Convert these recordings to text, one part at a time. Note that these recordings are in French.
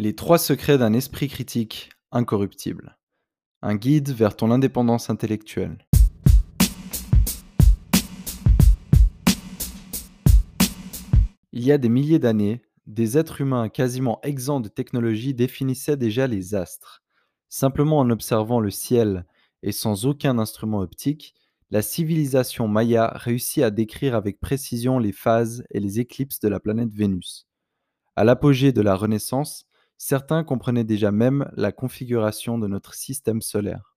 Les trois secrets d'un esprit critique incorruptible. Un guide vers ton indépendance intellectuelle. Il y a des milliers d'années, des êtres humains quasiment exempts de technologie définissaient déjà les astres. Simplement en observant le ciel et sans aucun instrument optique, la civilisation maya réussit à décrire avec précision les phases et les éclipses de la planète Vénus. À l'apogée de la Renaissance, certains comprenaient déjà même la configuration de notre système solaire.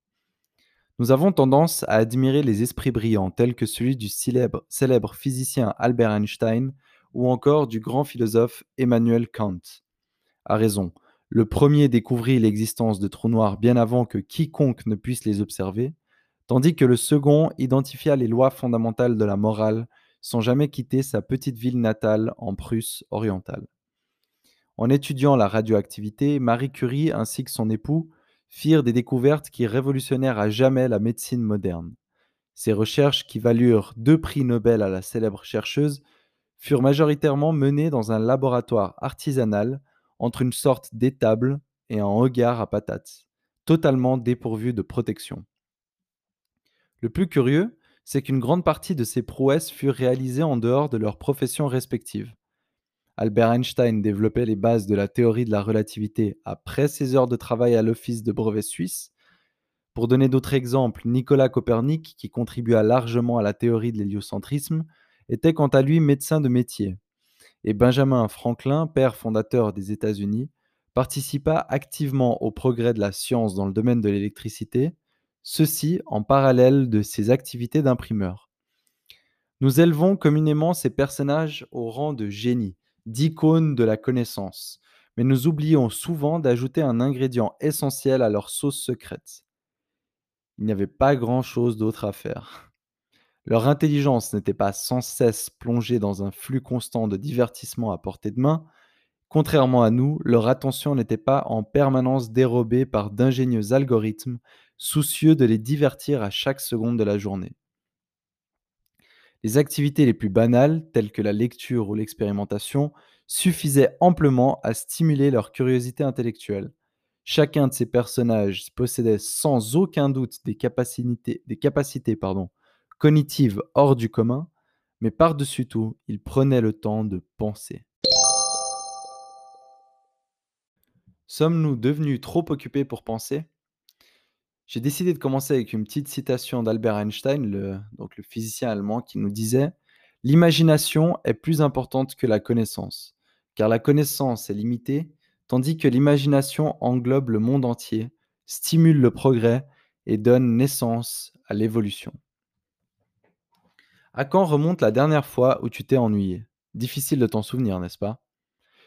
Nous avons tendance à admirer les esprits brillants tels que celui du célèbre, physicien Albert Einstein ou encore du grand philosophe Emmanuel Kant. À raison, le premier découvrit l'existence de trous noirs bien avant que quiconque ne puisse les observer, tandis que le second identifia les lois fondamentales de la morale sans jamais quitter sa petite ville natale en Prusse orientale. En étudiant la radioactivité, Marie Curie ainsi que son époux firent des découvertes qui révolutionnèrent à jamais la médecine moderne. Ces recherches, qui valurent deux prix Nobel à la célèbre chercheuse, furent majoritairement menées dans un laboratoire artisanal entre une sorte d'étable et un hangar à patates, totalement dépourvu de protection. Le plus curieux, c'est qu'une grande partie de ces prouesses furent réalisées en dehors de leurs professions respectives. Albert Einstein développait les bases de la théorie de la relativité après ses heures de travail à l'Office de brevet suisse. Pour donner d'autres exemples, Nicolas Copernic, qui contribua largement à la théorie de l'héliocentrisme, était quant à lui médecin de métier. Et Benjamin Franklin, père fondateur des États-Unis, participa activement au progrès de la science dans le domaine de l'électricité, ceci en parallèle de ses activités d'imprimeur. Nous élevons communément ces personnages au rang de génies, d'icônes de la connaissance, mais nous oublions souvent d'ajouter un ingrédient essentiel à leur sauce secrète. Il n'y avait pas grand-chose d'autre à faire. Leur intelligence n'était pas sans cesse plongée dans un flux constant de divertissement à portée de main. Contrairement à nous, leur attention n'était pas en permanence dérobée par d'ingénieux algorithmes soucieux de les divertir à chaque seconde de la journée. Les activités les plus banales, telles que la lecture ou l'expérimentation, suffisaient amplement à stimuler leur curiosité intellectuelle. Chacun de ces personnages possédait sans aucun doute des capacités, cognitives hors du commun, mais par-dessus tout, ils prenaient le temps de penser. Sommes-nous devenus trop occupés pour penser? J'ai décidé de commencer avec une petite citation d'Albert Einstein, le, physicien allemand, qui nous disait L'imagination est plus importante que la connaissance, car la connaissance est limitée, tandis que l'imagination englobe le monde entier, stimule le progrès et donne naissance à l'évolution. À quand remonte la dernière fois où tu t'es ennuyé? Difficile de t'en souvenir, n'est-ce pas?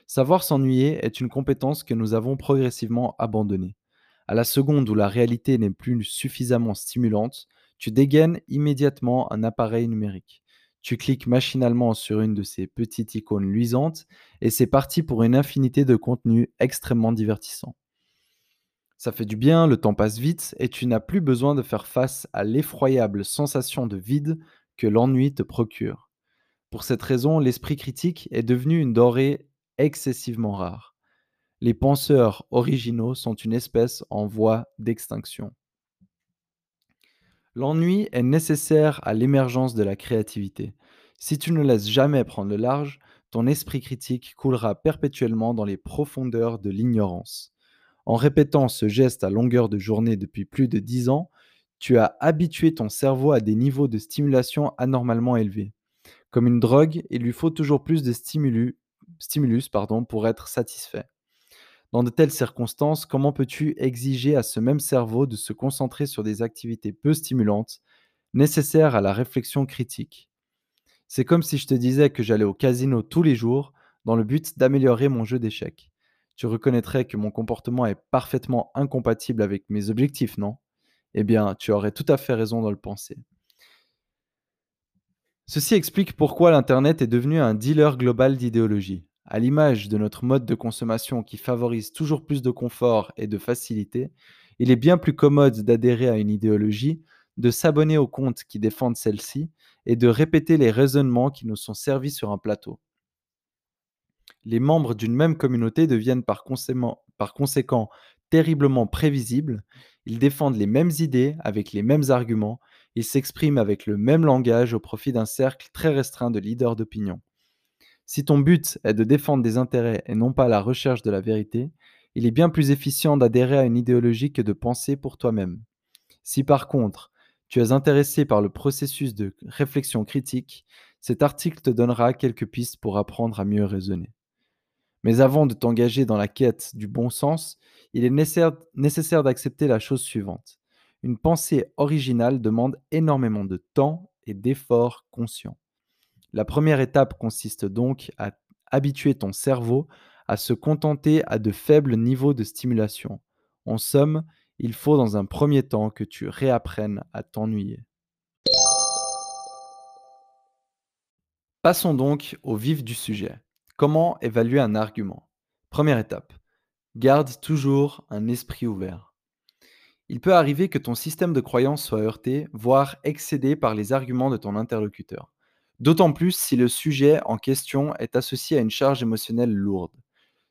Savoir s'ennuyer est une compétence que nous avons progressivement abandonnée. À la seconde où la réalité n'est plus suffisamment stimulante, tu dégaines immédiatement un appareil numérique. Tu cliques machinalement sur une de ces petites icônes luisantes et c'est parti pour une infinité de contenus extrêmement divertissants. Ça fait du bien, le temps passe vite et tu n'as plus besoin de faire face à l'effroyable sensation de vide que l'ennui te procure. Pour cette raison, l'esprit critique est devenu une dorée excessivement rare les penseurs originaux sont une espèce en voie d'extinction. L'ennui est nécessaire à l'émergence de la créativité. Si tu ne laisses jamais prendre le large, ton esprit critique coulera perpétuellement dans les profondeurs de l'ignorance. En répétant ce geste à longueur de journée depuis plus de dix ans, tu as habitué ton cerveau à des niveaux de stimulation anormalement élevés. Comme une drogue, il lui faut toujours plus de stimulus, pour être satisfait. Dans de telles circonstances, comment peux-tu exiger à ce même cerveau de se concentrer sur des activités peu stimulantes, nécessaires à la réflexion critique? C'est comme si je te disais que j'allais au casino tous les jours dans le but d'améliorer mon jeu d'échecs. Tu reconnaîtrais que mon comportement est parfaitement incompatible avec mes objectifs, non? Eh bien, tu aurais tout à fait raison de le penser. Ceci explique pourquoi l'Internet est devenu un dealer global d'idéologie. À l'image de notre mode de consommation qui favorise toujours plus de confort et de facilité, il est bien plus commode d'adhérer à une idéologie, de s'abonner aux comptes qui défendent celle-ci et de répéter les raisonnements qui nous sont servis sur un plateau. Les membres d'une même communauté deviennent par conséquent, par conséquent terriblement prévisibles, ils défendent les mêmes idées avec les mêmes arguments, ils s'expriment avec le même langage au profit d'un cercle très restreint de leaders d'opinion. Si ton but est de défendre des intérêts et non pas la recherche de la vérité, il est bien plus efficient d'adhérer à une idéologie que de penser pour toi-même. Si par contre, tu es intéressé par le processus de réflexion critique, cet article te donnera quelques pistes pour apprendre à mieux raisonner. Mais avant de t'engager dans la quête du bon sens, il est nécessaire, d'accepter la chose suivante. Une pensée originale demande énormément de temps et d'efforts conscients. La première étape consiste donc à habituer ton cerveau à se contenter à de faibles niveaux de stimulation. En somme, il faut dans un premier temps que tu réapprennes à t'ennuyer. Passons donc au vif du sujet. Comment évaluer un argument? Première étape. Garde toujours un esprit ouvert. Il peut arriver que ton système de croyance soit heurté, voire excédé par les arguments de ton interlocuteur. D'autant plus si le sujet en question est associé à une charge émotionnelle lourde.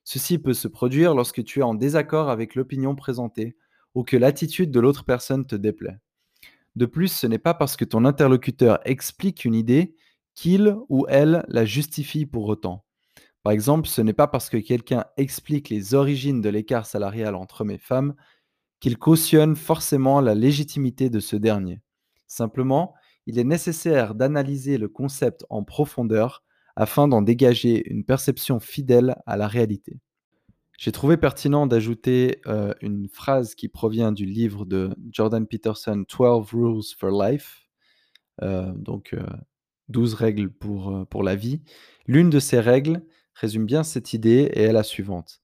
Ceci peut se produire lorsque tu es en désaccord avec l'opinion présentée ou que l'attitude de l'autre personne te déplaît. De plus, ce n'est pas parce que ton interlocuteur explique une idée qu'il ou elle la justifie pour autant. Par exemple, ce n'est pas parce que quelqu'un explique les origines de l'écart salarial entre hommes et femmes qu'il cautionne forcément la légitimité de ce dernier. Simplement, il est nécessaire d'analyser le concept en profondeur afin d'en dégager une perception fidèle à la réalité. J'ai trouvé pertinent d'ajouter euh, une phrase qui provient du livre de Jordan Peterson, 12 Rules for Life, euh, donc 12 euh, règles pour, pour la vie. L'une de ces règles résume bien cette idée et est la suivante.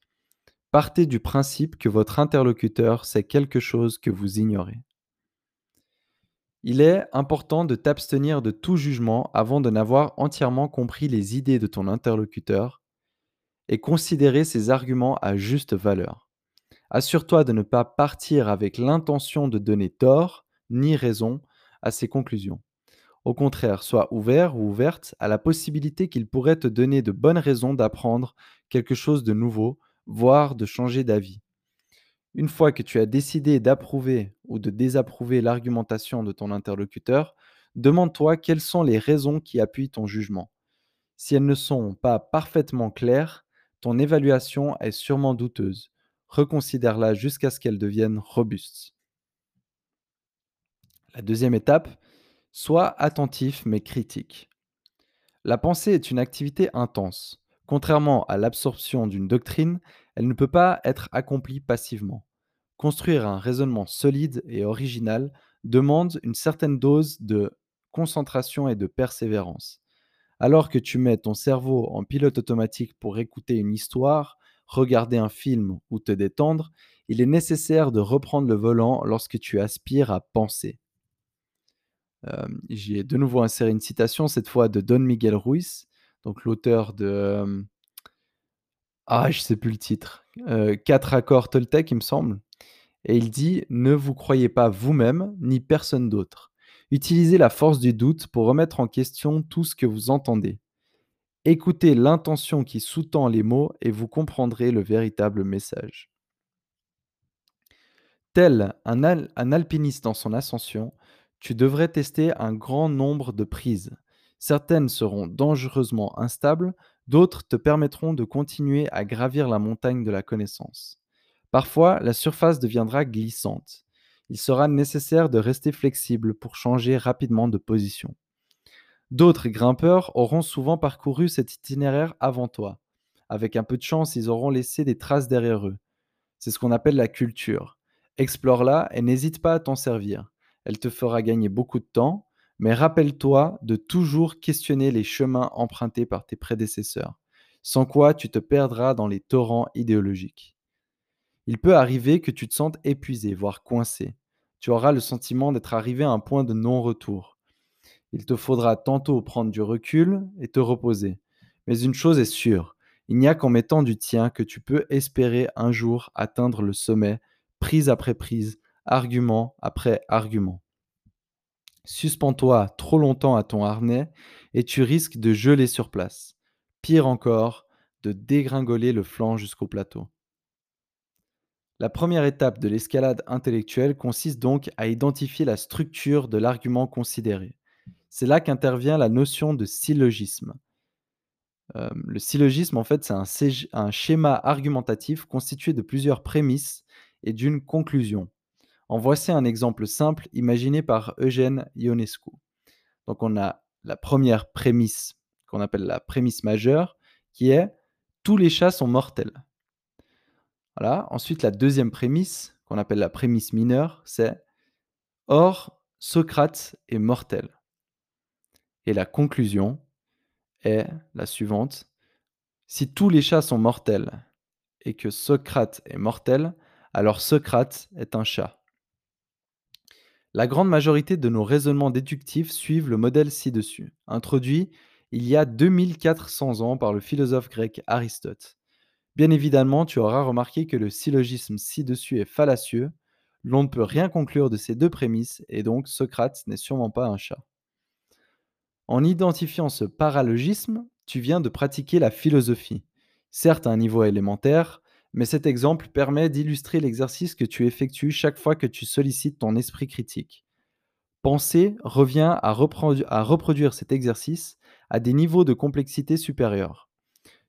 Partez du principe que votre interlocuteur sait quelque chose que vous ignorez. Il est important de t'abstenir de tout jugement avant de n'avoir entièrement compris les idées de ton interlocuteur et considérer ses arguments à juste valeur. Assure-toi de ne pas partir avec l'intention de donner tort ni raison à ses conclusions. Au contraire, sois ouvert ou ouverte à la possibilité qu'il pourrait te donner de bonnes raisons d'apprendre quelque chose de nouveau, voire de changer d'avis. Une fois que tu as décidé d'approuver ou de désapprouver l'argumentation de ton interlocuteur, demande-toi quelles sont les raisons qui appuient ton jugement. Si elles ne sont pas parfaitement claires, ton évaluation est sûrement douteuse. Reconsidère-la jusqu'à ce qu'elle devienne robuste. La deuxième étape, sois attentif mais critique. La pensée est une activité intense. Contrairement à l'absorption d'une doctrine, elle ne peut pas être accomplie passivement. Construire un raisonnement solide et original demande une certaine dose de concentration et de persévérance. Alors que tu mets ton cerveau en pilote automatique pour écouter une histoire, regarder un film ou te détendre, il est nécessaire de reprendre le volant lorsque tu aspires à penser. Euh, J'ai de nouveau inséré une citation, cette fois de Don Miguel Ruiz, donc l'auteur de. Ah, je sais plus le titre. Euh, Quatre accords Toltec, il me semble. Et il dit Ne vous croyez pas vous-même, ni personne d'autre. Utilisez la force du doute pour remettre en question tout ce que vous entendez. Écoutez l'intention qui sous-tend les mots et vous comprendrez le véritable message. Tel un alpiniste dans son ascension, tu devrais tester un grand nombre de prises. Certaines seront dangereusement instables, d'autres te permettront de continuer à gravir la montagne de la connaissance. Parfois, la surface deviendra glissante. Il sera nécessaire de rester flexible pour changer rapidement de position. D'autres grimpeurs auront souvent parcouru cet itinéraire avant toi. Avec un peu de chance, ils auront laissé des traces derrière eux. C'est ce qu'on appelle la culture. Explore-la et n'hésite pas à t'en servir. Elle te fera gagner beaucoup de temps, mais rappelle-toi de toujours questionner les chemins empruntés par tes prédécesseurs, sans quoi tu te perdras dans les torrents idéologiques. Il peut arriver que tu te sentes épuisé, voire coincé. Tu auras le sentiment d'être arrivé à un point de non-retour. Il te faudra tantôt prendre du recul et te reposer. Mais une chose est sûre, il n'y a qu'en mettant du tien que tu peux espérer un jour atteindre le sommet, prise après prise, argument après argument. Suspends-toi trop longtemps à ton harnais et tu risques de geler sur place. Pire encore, de dégringoler le flanc jusqu'au plateau. La première étape de l'escalade intellectuelle consiste donc à identifier la structure de l'argument considéré. C'est là qu'intervient la notion de syllogisme. Euh, le syllogisme, en fait, c'est un, schéma argumentatif constitué de plusieurs prémices et d'une conclusion. En voici un exemple simple imaginé par Eugène Ionescu. Donc on a la première prémisse qu'on appelle la prémisse majeure qui est tous les chats sont mortels. Voilà. Ensuite, la deuxième prémisse, qu'on appelle la prémisse mineure, c'est Or, Socrate est mortel. Et la conclusion est la suivante. Si tous les chats sont mortels et que Socrate est mortel, alors Socrate est un chat. La grande majorité de nos raisonnements déductifs suivent le modèle ci-dessus, introduit il y a 2400 ans par le philosophe grec Aristote. Bien évidemment, tu auras remarqué que le syllogisme ci-dessus est fallacieux. L'on ne peut rien conclure de ces deux prémices, et donc Socrate n'est sûrement pas un chat. En identifiant ce paralogisme, tu viens de pratiquer la philosophie, certes à un niveau élémentaire, mais cet exemple permet d'illustrer l'exercice que tu effectues chaque fois que tu sollicites ton esprit critique. Penser revient à, reproduire cet exercice à des niveaux de complexité supérieurs.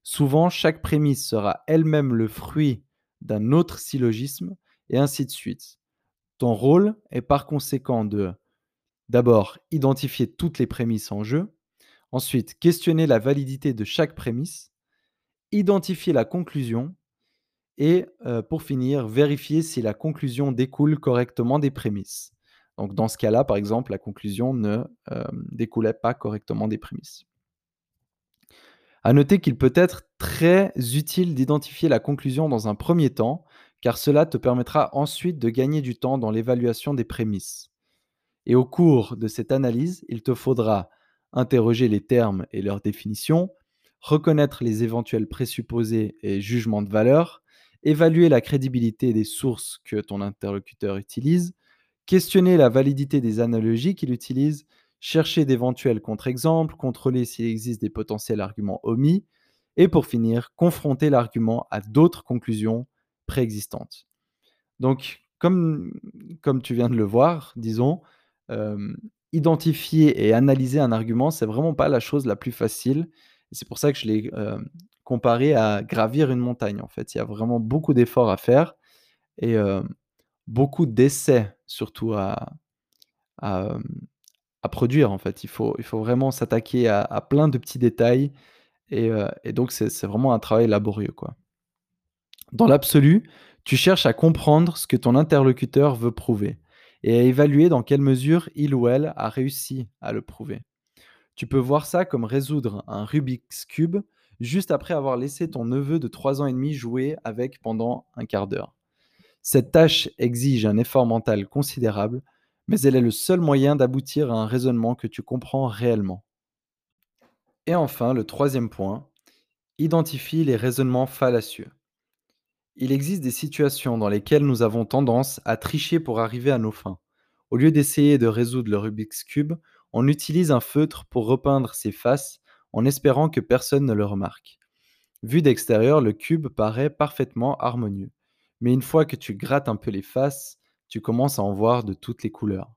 Souvent, chaque prémisse sera elle-même le fruit d'un autre syllogisme, et ainsi de suite. Ton rôle est par conséquent de d'abord identifier toutes les prémisses en jeu, ensuite questionner la validité de chaque prémisse, identifier la conclusion, et euh, pour finir, vérifier si la conclusion découle correctement des prémices. Donc dans ce cas-là, par exemple, la conclusion ne euh, découlait pas correctement des prémices. À noter qu'il peut être très utile d'identifier la conclusion dans un premier temps, car cela te permettra ensuite de gagner du temps dans l'évaluation des prémices. Et au cours de cette analyse, il te faudra interroger les termes et leurs définitions, reconnaître les éventuels présupposés et jugements de valeur, évaluer la crédibilité des sources que ton interlocuteur utilise, questionner la validité des analogies qu'il utilise, chercher d'éventuels contre-exemples, contrôler s'il existe des potentiels arguments omis, et pour finir, confronter l'argument à d'autres conclusions préexistantes. Donc, comme, tu viens de le voir, disons, identifier et analyser un argument, c'est vraiment pas la chose la plus facile. C'est pour ça que je l'ai comparé à gravir une montagne. En fait, il y a vraiment beaucoup d'efforts à faire et euh, beaucoup d'essais surtout à, à, à produire en fait. Il faut, il faut vraiment s'attaquer à, plein de petits détails et, euh, donc c'est vraiment un travail laborieux quoi. Dans l'absolu, tu cherches à comprendre ce que ton interlocuteur veut prouver et à évaluer dans quelle mesure il ou elle a réussi à le prouver. Tu peux voir ça comme résoudre un Rubik's Cube juste après avoir laissé ton neveu de 3 ans et demi jouer avec pendant un quart d'heure. Cette tâche exige un effort mental considérable, mais elle est le seul moyen d'aboutir à un raisonnement que tu comprends réellement. Et enfin, le troisième point, identifie les raisonnements fallacieux. Il existe des situations dans lesquelles nous avons tendance à tricher pour arriver à nos fins. Au lieu d'essayer de résoudre le Rubik's Cube, on utilise un feutre pour repeindre ses faces en espérant que personne ne le remarque. Vu d'extérieur, le cube paraît parfaitement harmonieux. Mais une fois que tu grattes un peu les faces, tu commences à en voir de toutes les couleurs.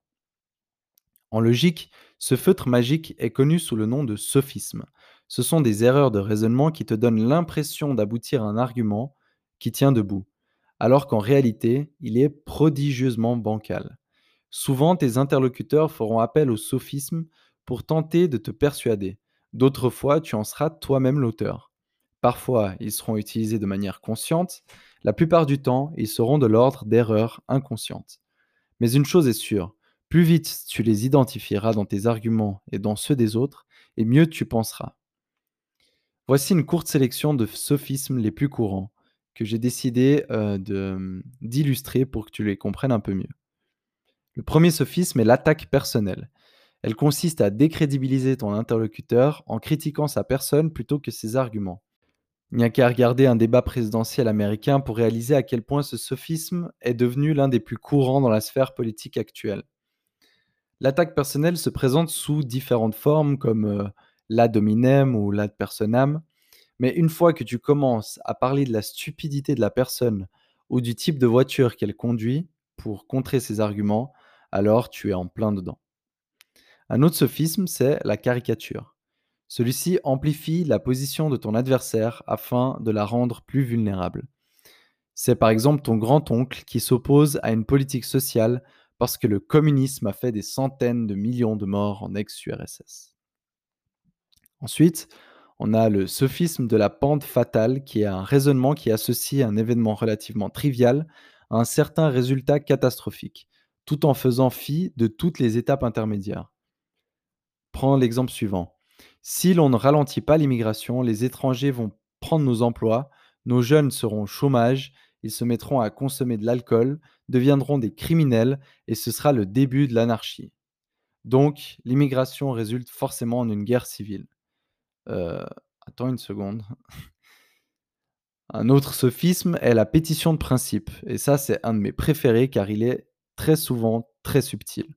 En logique, ce feutre magique est connu sous le nom de sophisme. Ce sont des erreurs de raisonnement qui te donnent l'impression d'aboutir à un argument qui tient debout, alors qu'en réalité, il est prodigieusement bancal. Souvent, tes interlocuteurs feront appel au sophisme pour tenter de te persuader. D'autres fois, tu en seras toi-même l'auteur. Parfois, ils seront utilisés de manière consciente, la plupart du temps, ils seront de l'ordre d'erreurs inconscientes. Mais une chose est sûre, plus vite tu les identifieras dans tes arguments et dans ceux des autres, et mieux tu penseras. Voici une courte sélection de sophismes les plus courants que j'ai décidé euh, d'illustrer pour que tu les comprennes un peu mieux. Le premier sophisme est l'attaque personnelle. Elle consiste à décrédibiliser ton interlocuteur en critiquant sa personne plutôt que ses arguments. Il n'y a qu'à regarder un débat présidentiel américain pour réaliser à quel point ce sophisme est devenu l'un des plus courants dans la sphère politique actuelle. L'attaque personnelle se présente sous différentes formes comme euh, l'ad ou l'ad personam. Mais une fois que tu commences à parler de la stupidité de la personne ou du type de voiture qu'elle conduit pour contrer ses arguments, alors tu es en plein dedans. Un autre sophisme, c'est la caricature. Celui-ci amplifie la position de ton adversaire afin de la rendre plus vulnérable. C'est par exemple ton grand-oncle qui s'oppose à une politique sociale parce que le communisme a fait des centaines de millions de morts en ex-URSS. Ensuite, on a le sophisme de la pente fatale, qui est un raisonnement qui associe un événement relativement trivial à un certain résultat catastrophique, tout en faisant fi de toutes les étapes intermédiaires. Prends l'exemple suivant. Si l'on ne ralentit pas l'immigration, les étrangers vont prendre nos emplois, nos jeunes seront au chômage, ils se mettront à consommer de l'alcool, deviendront des criminels, et ce sera le début de l'anarchie. Donc, l'immigration résulte forcément en une guerre civile. Euh, attends une seconde. Un autre sophisme est la pétition de principe. Et ça, c'est un de mes préférés car il est très souvent très subtil.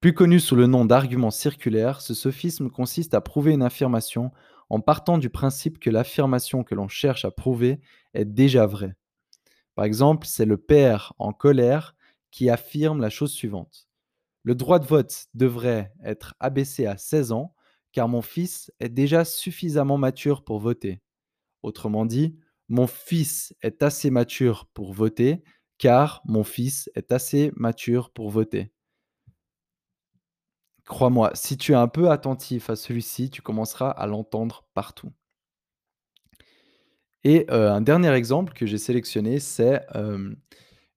Plus connu sous le nom d'argument circulaire, ce sophisme consiste à prouver une affirmation en partant du principe que l'affirmation que l'on cherche à prouver est déjà vraie. Par exemple, c'est le père en colère qui affirme la chose suivante. Le droit de vote devrait être abaissé à 16 ans car mon fils est déjà suffisamment mature pour voter. Autrement dit, mon fils est assez mature pour voter car mon fils est assez mature pour voter. Crois-moi, si tu es un peu attentif à celui-ci, tu commenceras à l'entendre partout. Et euh, un dernier exemple que j'ai sélectionné, c'est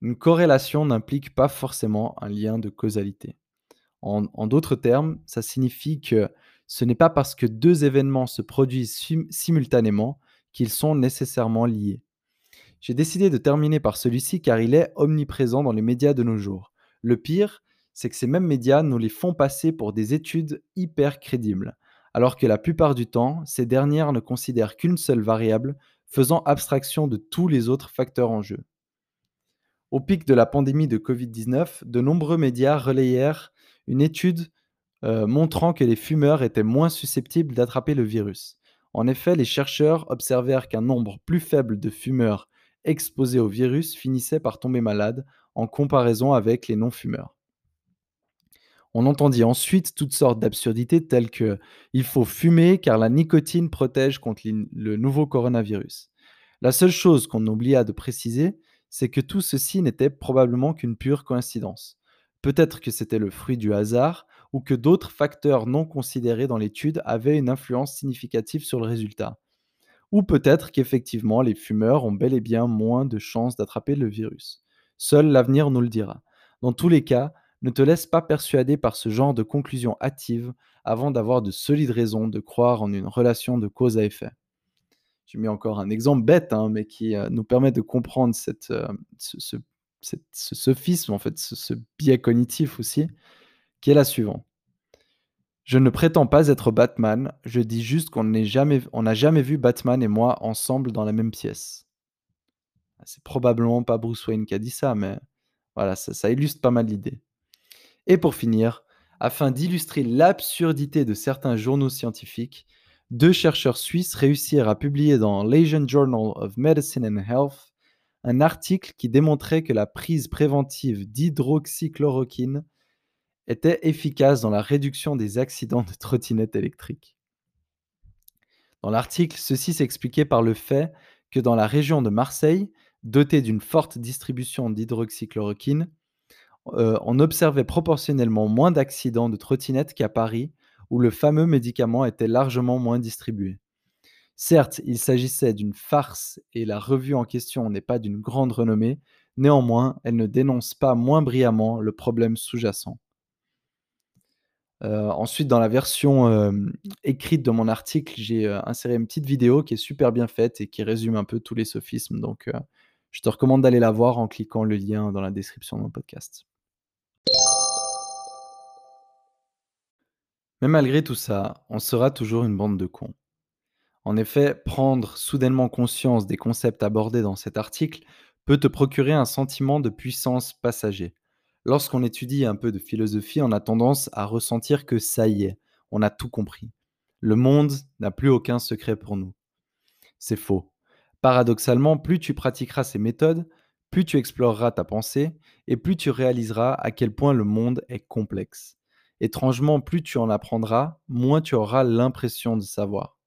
une corrélation n'implique pas forcément un lien de causalité. en d'autres termes, ça signifie que ce n'est pas parce que deux événements se produisent simultanément qu'ils sont nécessairement liés. J'ai décidé de terminer par celui-ci car il est omniprésent dans les médias de nos jours. Le pire, c'est que ces mêmes médias nous les font passer pour des études hyper crédibles, alors que la plupart du temps, ces dernières ne considèrent qu'une seule variable, faisant abstraction de tous les autres facteurs en jeu. Au pic de la pandémie de Covid-19, de nombreux médias relayèrent une étude euh, montrant que les fumeurs étaient moins susceptibles d'attraper le virus. En effet, les chercheurs observèrent qu'un nombre plus faible de fumeurs exposés au virus finissaient par tomber malades en comparaison avec les non-fumeurs. On entendit ensuite toutes sortes d'absurdités telles que il faut fumer car la nicotine protège contre le nouveau coronavirus. La seule chose qu'on oublia de préciser, c'est que tout ceci n'était probablement qu'une pure coïncidence. Peut-être que c'était le fruit du hasard, ou que d'autres facteurs non considérés dans l'étude avaient une influence significative sur le résultat. Ou peut-être qu'effectivement les fumeurs ont bel et bien moins de chances d'attraper le virus. Seul l'avenir nous le dira. Dans tous les cas, ne te laisse pas persuader par ce genre de conclusion hâtive avant d'avoir de solides raisons de croire en une relation de cause à effet. J'ai mis encore un exemple bête, hein, mais qui euh, nous permet de comprendre euh, ce, sophisme, en fait, ce biais cognitif aussi qui est la suivante. Je ne prétends pas être Batman, je dis juste qu'on n'a jamais, vu Batman et moi ensemble dans la même pièce. C'est probablement pas Bruce Wayne qui a dit ça, mais voilà, ça illustre pas mal l'idée. Et pour finir, afin d'illustrer l'absurdité de certains journaux scientifiques, deux chercheurs suisses réussirent à publier dans l'Asian Journal of Medicine and Health un article qui démontrait que la prise préventive d'hydroxychloroquine était efficace dans la réduction des accidents de trottinettes électriques. Dans l'article, ceci s'expliquait par le fait que dans la région de Marseille, dotée d'une forte distribution d'hydroxychloroquine, euh, on observait proportionnellement moins d'accidents de trottinettes qu'à Paris, où le fameux médicament était largement moins distribué. Certes, il s'agissait d'une farce et la revue en question n'est pas d'une grande renommée, néanmoins, elle ne dénonce pas moins brillamment le problème sous-jacent. Euh, ensuite, dans la version euh, écrite de mon article, j'ai inséré une petite vidéo qui est super bien faite et qui résume un peu tous les sophismes. Donc, je te recommande d'aller la voir en cliquant le lien dans la description de mon podcast. Mais malgré tout ça, on sera toujours une bande de cons. En effet, prendre soudainement conscience des concepts abordés dans cet article peut te procurer un sentiment de puissance passager. Lorsqu'on étudie un peu de philosophie, on a tendance à ressentir que ça y est, on a tout compris. Le monde n'a plus aucun secret pour nous. C'est faux. Paradoxalement, plus tu pratiqueras ces méthodes, plus tu exploreras ta pensée et plus tu réaliseras à quel point le monde est complexe. Étrangement, plus tu en apprendras, moins tu auras l'impression de savoir.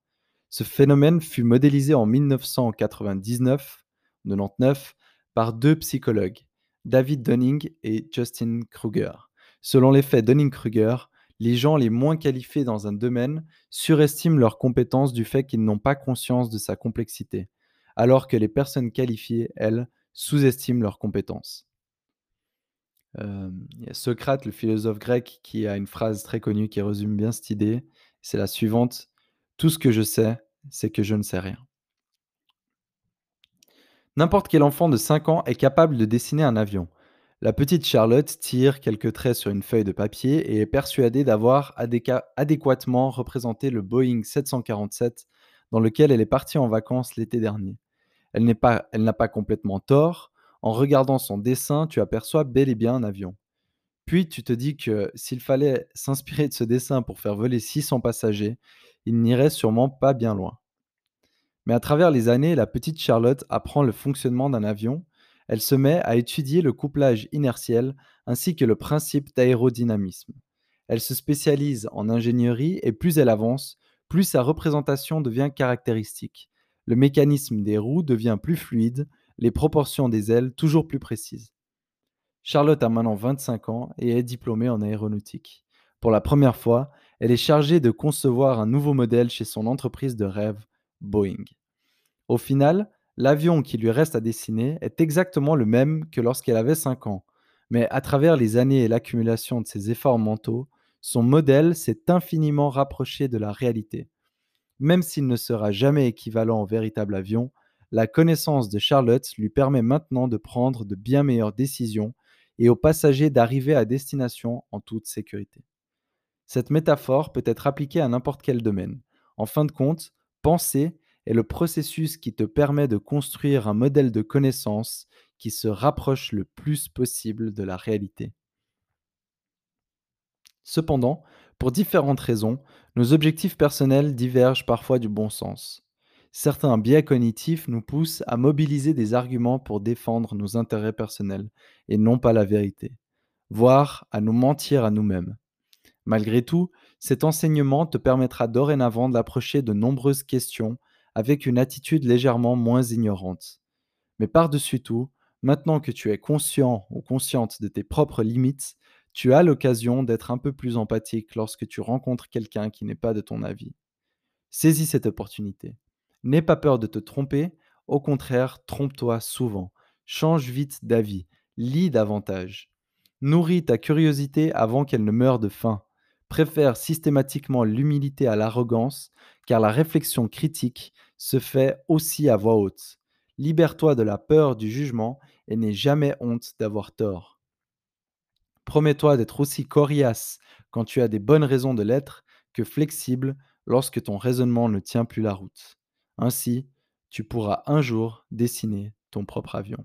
Ce phénomène fut modélisé en 1999-99 par deux psychologues, David Dunning et Justin Kruger. Selon l'effet Dunning-Kruger, les gens les moins qualifiés dans un domaine surestiment leurs compétences du fait qu'ils n'ont pas conscience de sa complexité, alors que les personnes qualifiées, elles, sous-estiment leurs compétences. Il y a Socrate, le philosophe grec, qui a une phrase très connue qui résume bien cette idée. C'est la suivante Tout ce que je sais, c'est que je ne sais rien. N'importe quel enfant de 5 ans est capable de dessiner un avion. La petite Charlotte tire quelques traits sur une feuille de papier et est persuadée d'avoir adéquatement représenté le Boeing 747 dans lequel elle est partie en vacances l'été dernier. Elle n'a pas complètement tort. En regardant son dessin, tu aperçois bel et bien un avion. Puis tu te dis que s'il fallait s'inspirer de ce dessin pour faire voler 600 passagers, il n'irait sûrement pas bien loin. Mais à travers les années, la petite Charlotte apprend le fonctionnement d'un avion elle se met à étudier le couplage inertiel ainsi que le principe d'aérodynamisme. Elle se spécialise en ingénierie et plus elle avance, plus sa représentation devient caractéristique. Le mécanisme des roues devient plus fluide, les proportions des ailes toujours plus précises. Charlotte a maintenant 25 ans et est diplômée en aéronautique. Pour la première fois, elle est chargée de concevoir un nouveau modèle chez son entreprise de rêve, Boeing. Au final, L'avion qui lui reste à dessiner est exactement le même que lorsqu'elle avait 5 ans, mais à travers les années et l'accumulation de ses efforts mentaux, son modèle s'est infiniment rapproché de la réalité. Même s'il ne sera jamais équivalent au véritable avion, la connaissance de Charlotte lui permet maintenant de prendre de bien meilleures décisions et aux passagers d'arriver à destination en toute sécurité. Cette métaphore peut être appliquée à n'importe quel domaine. En fin de compte, penser est le processus qui te permet de construire un modèle de connaissance qui se rapproche le plus possible de la réalité. Cependant, pour différentes raisons, nos objectifs personnels divergent parfois du bon sens. Certains biais cognitifs nous poussent à mobiliser des arguments pour défendre nos intérêts personnels et non pas la vérité, voire à nous mentir à nous-mêmes. Malgré tout, cet enseignement te permettra dorénavant d'approcher de nombreuses questions avec une attitude légèrement moins ignorante. Mais par-dessus tout, maintenant que tu es conscient ou consciente de tes propres limites, tu as l'occasion d'être un peu plus empathique lorsque tu rencontres quelqu'un qui n'est pas de ton avis. Saisis cette opportunité. N'aie pas peur de te tromper, au contraire, trompe-toi souvent. Change vite d'avis, lis davantage. Nourris ta curiosité avant qu'elle ne meure de faim. Préfère systématiquement l'humilité à l'arrogance, car la réflexion critique se fait aussi à voix haute. Libère-toi de la peur du jugement et n'aie jamais honte d'avoir tort. Promets-toi d'être aussi coriace quand tu as des bonnes raisons de l'être que flexible lorsque ton raisonnement ne tient plus la route. Ainsi, tu pourras un jour dessiner ton propre avion.